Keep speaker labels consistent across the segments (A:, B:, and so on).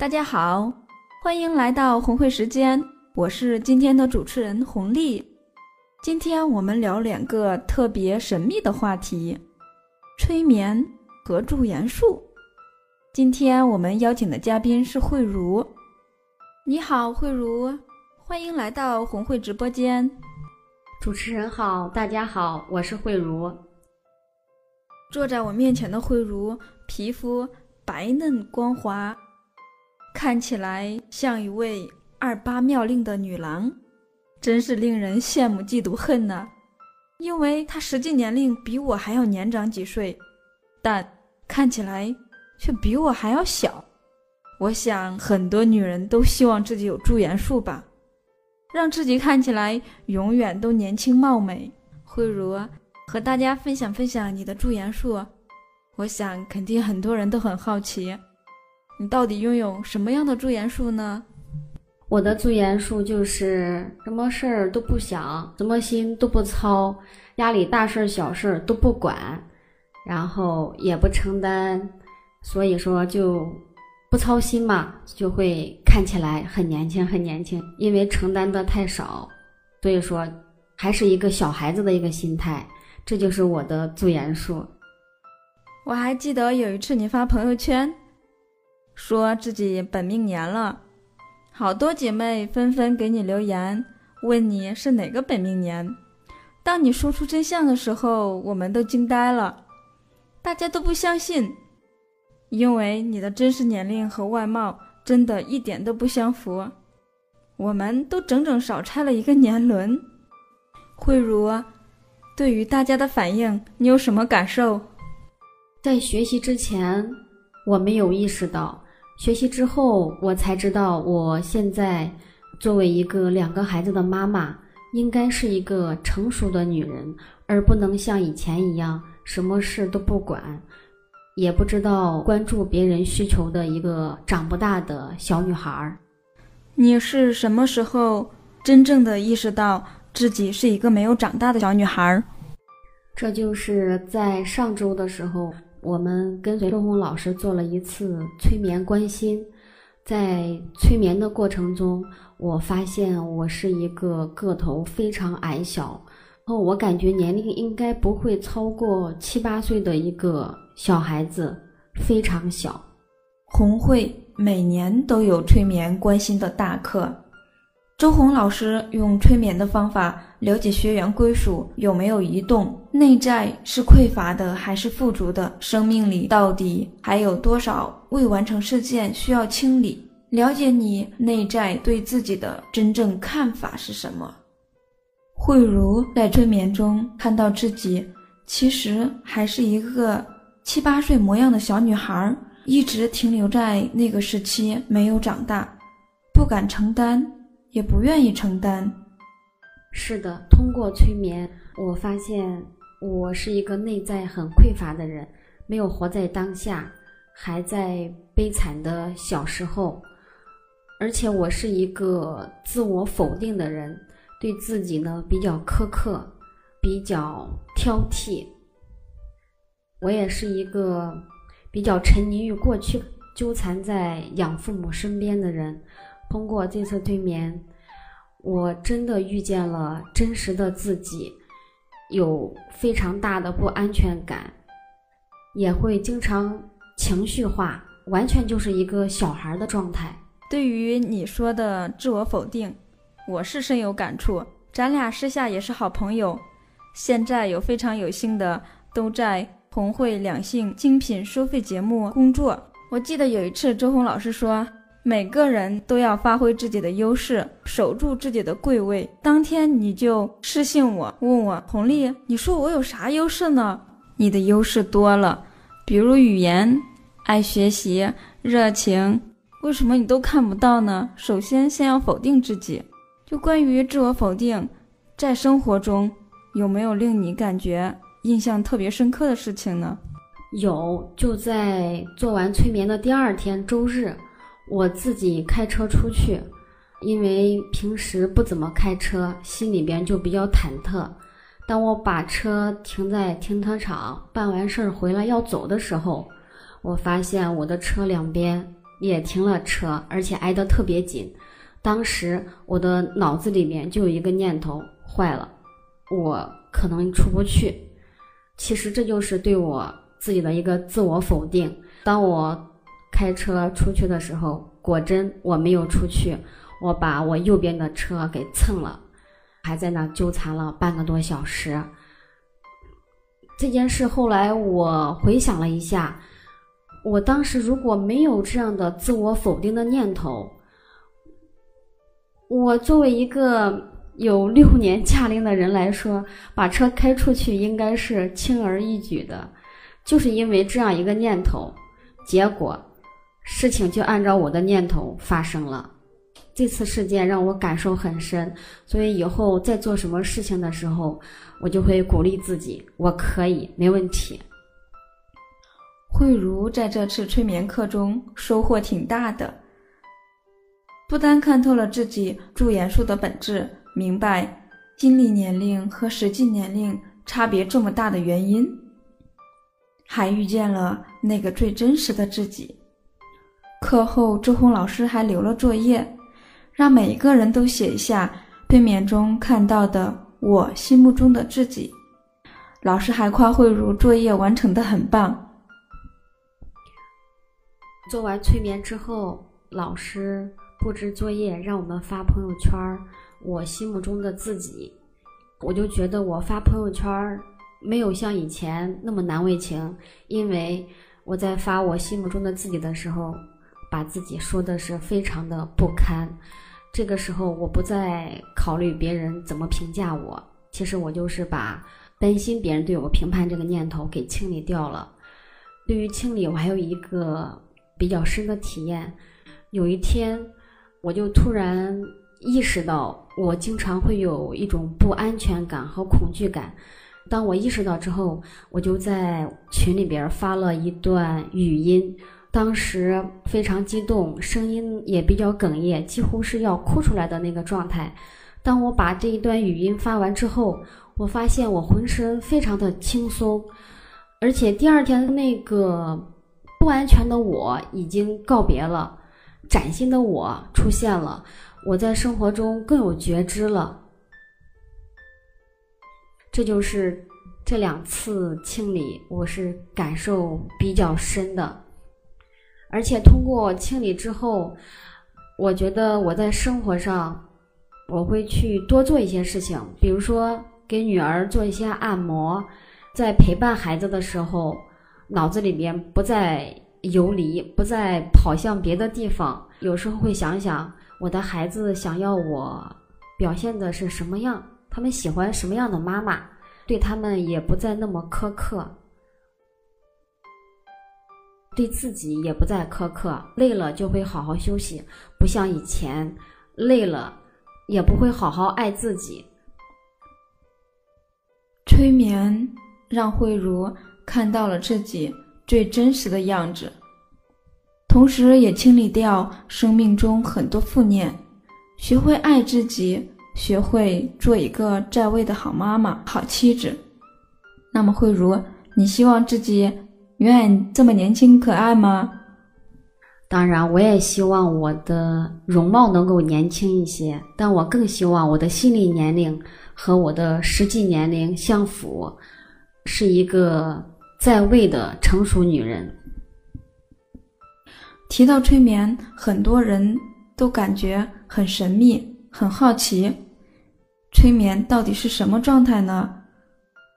A: 大家好，欢迎来到红会时间，我是今天的主持人红丽。今天我们聊两个特别神秘的话题：催眠和驻颜术。今天我们邀请的嘉宾是慧茹。你好，慧茹，欢迎来到红会直播间。
B: 主持人好，大家好，我是慧茹。
A: 坐在我面前的慧茹，皮肤白嫩光滑，看起来像一位二八妙龄的女郎。真是令人羡慕嫉妒恨呐！因为她实际年龄比我还要年长几岁，但看起来却比我还要小。我想很多女人都希望自己有驻颜术吧，让自己看起来永远都年轻貌美。慧茹，和大家分享分享你的驻颜术。我想肯定很多人都很好奇，你到底拥有什么样的驻颜术呢？
B: 我的驻颜术就是什么事儿都不想，什么心都不操，家里大事儿小事儿都不管，然后也不承担，所以说就不操心嘛，就会看起来很年轻很年轻。因为承担的太少，所以说还是一个小孩子的一个心态，这就是我的驻颜术。
A: 我还记得有一次你发朋友圈，说自己本命年了。好多姐妹纷纷给你留言，问你是哪个本命年。当你说出真相的时候，我们都惊呆了，大家都不相信，因为你的真实年龄和外貌真的一点都不相符。我们都整整少拆了一个年轮。慧茹，对于大家的反应，你有什么感受？
B: 在学习之前，我没有意识到。学习之后，我才知道，我现在作为一个两个孩子的妈妈，应该是一个成熟的女人，而不能像以前一样什么事都不管，也不知道关注别人需求的一个长不大的小女孩。
A: 你是什么时候真正的意识到自己是一个没有长大的小女孩？
B: 这就是在上周的时候。我们跟随周红老师做了一次催眠关心，在催眠的过程中，我发现我是一个个头非常矮小，哦，我感觉年龄应该不会超过七八岁的一个小孩子，非常小。
A: 红会每年都有催眠关心的大课。周红老师用催眠的方法了解学员归属有没有移动，内在是匮乏的还是富足的，生命里到底还有多少未完成事件需要清理？了解你内在对自己的真正看法是什么？慧茹在催眠中看到自己其实还是一个七八岁模样的小女孩，一直停留在那个时期，没有长大，不敢承担。也不愿意承担。
B: 是的，通过催眠，我发现我是一个内在很匮乏的人，没有活在当下，还在悲惨的小时候，而且我是一个自我否定的人，对自己呢比较苛刻，比较挑剔。我也是一个比较沉溺于过去，纠缠在养父母身边的人。通过这次催眠，我真的遇见了真实的自己，有非常大的不安全感，也会经常情绪化，完全就是一个小孩的状态。
A: 对于你说的自我否定，我是深有感触。咱俩私下也是好朋友，现在有非常有幸的都在红会两性精品收费节目工作。我记得有一次周红老师说。每个人都要发挥自己的优势，守住自己的贵位。当天你就私信我，问我红丽，你说我有啥优势呢？你的优势多了，比如语言、爱学习、热情、为什么你都看不到呢？首先，先要否定自己。就关于自我否定，在生活中有没有令你感觉印象特别深刻的事情呢？
B: 有，就在做完催眠的第二天周日，我自己开车出去，因为平时不怎么开车，心里边就比较忐忑。当我把车停在停车场，办完事儿回来要走的时候，我发现我的车两边。也停了车，而且挨得特别紧。当时我的脑子里面就有一个念头：坏了，我可能出不去。其实这就是对我自己的一个自我否定。当我开车出去的时候，果真我没有出去，我把我右边的车给蹭了，还在那纠缠了半个多小时。这件事后来我回想了一下。我当时如果没有这样的自我否定的念头，我作为一个有六年驾龄的人来说，把车开出去应该是轻而易举的。就是因为这样一个念头，结果事情就按照我的念头发生了。这次事件让我感受很深，所以以后再做什么事情的时候，我就会鼓励自己：我可以，没问题。
A: 慧茹在这次催眠课中收获挺大的，不单看透了自己驻颜术的本质，明白心理年龄和实际年龄差别这么大的原因，还遇见了那个最真实的自己。课后，周红老师还留了作业，让每一个人都写一下催眠中看到的我心目中的自己。老师还夸慧茹作业完成的很棒。
B: 做完催眠之后，老师布置作业，让我们发朋友圈我心目中的自己，我就觉得我发朋友圈没有像以前那么难为情，因为我在发我心目中的自己的时候，把自己说的是非常的不堪。这个时候，我不再考虑别人怎么评价我，其实我就是把担心别人对我评判这个念头给清理掉了。对于清理，我还有一个。比较深的体验，有一天，我就突然意识到，我经常会有一种不安全感和恐惧感。当我意识到之后，我就在群里边发了一段语音，当时非常激动，声音也比较哽咽，几乎是要哭出来的那个状态。当我把这一段语音发完之后，我发现我浑身非常的轻松，而且第二天那个。不安全的我已经告别了，崭新的我出现了。我在生活中更有觉知了，这就是这两次清理，我是感受比较深的。而且通过清理之后，我觉得我在生活上我会去多做一些事情，比如说给女儿做一些按摩，在陪伴孩子的时候。脑子里边不再游离，不再跑向别的地方。有时候会想想，我的孩子想要我表现的是什么样，他们喜欢什么样的妈妈，对他们也不再那么苛刻，对自己也不再苛刻。累了就会好好休息，不像以前累了也不会好好爱自己。
A: 催眠让慧茹。看到了自己最真实的样子，同时也清理掉生命中很多负念，学会爱自己，学会做一个在位的好妈妈、好妻子。那么慧茹，你希望自己永远这么年轻可爱吗？
B: 当然，我也希望我的容貌能够年轻一些，但我更希望我的心理年龄和我的实际年龄相符，是一个。在位的成熟女人。
A: 提到催眠，很多人都感觉很神秘，很好奇，催眠到底是什么状态呢？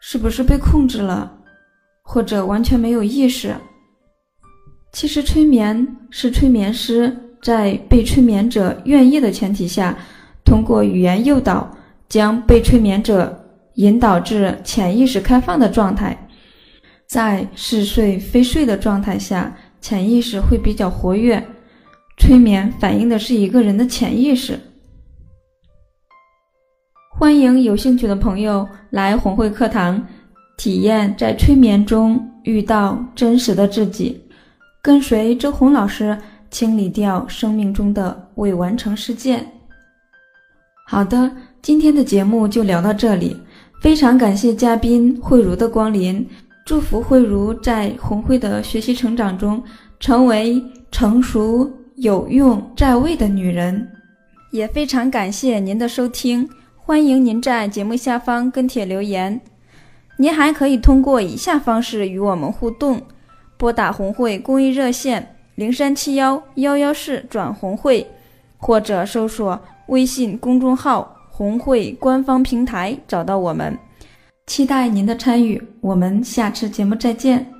A: 是不是被控制了，或者完全没有意识？其实，催眠是催眠师在被催眠者愿意的前提下，通过语言诱导，将被催眠者引导至潜意识开放的状态。在似睡非睡的状态下，潜意识会比较活跃，催眠反映的是一个人的潜意识。欢迎有兴趣的朋友来红会课堂，体验在催眠中遇到真实的自己，跟随周红老师清理掉生命中的未完成事件。好的，今天的节目就聊到这里，非常感谢嘉宾慧茹的光临，祝福慧茹在红会的学习成长中成为成熟、有用、在位的女人。也非常感谢您的收听，欢迎您在节目下方跟帖留言。您还可以通过以下方式与我们互动：拨打红会公益热线零三七幺幺幺四转红会，或者搜索。微信公众号“红会”官方平台找到我们，期待您的参与。我们下次节目再见。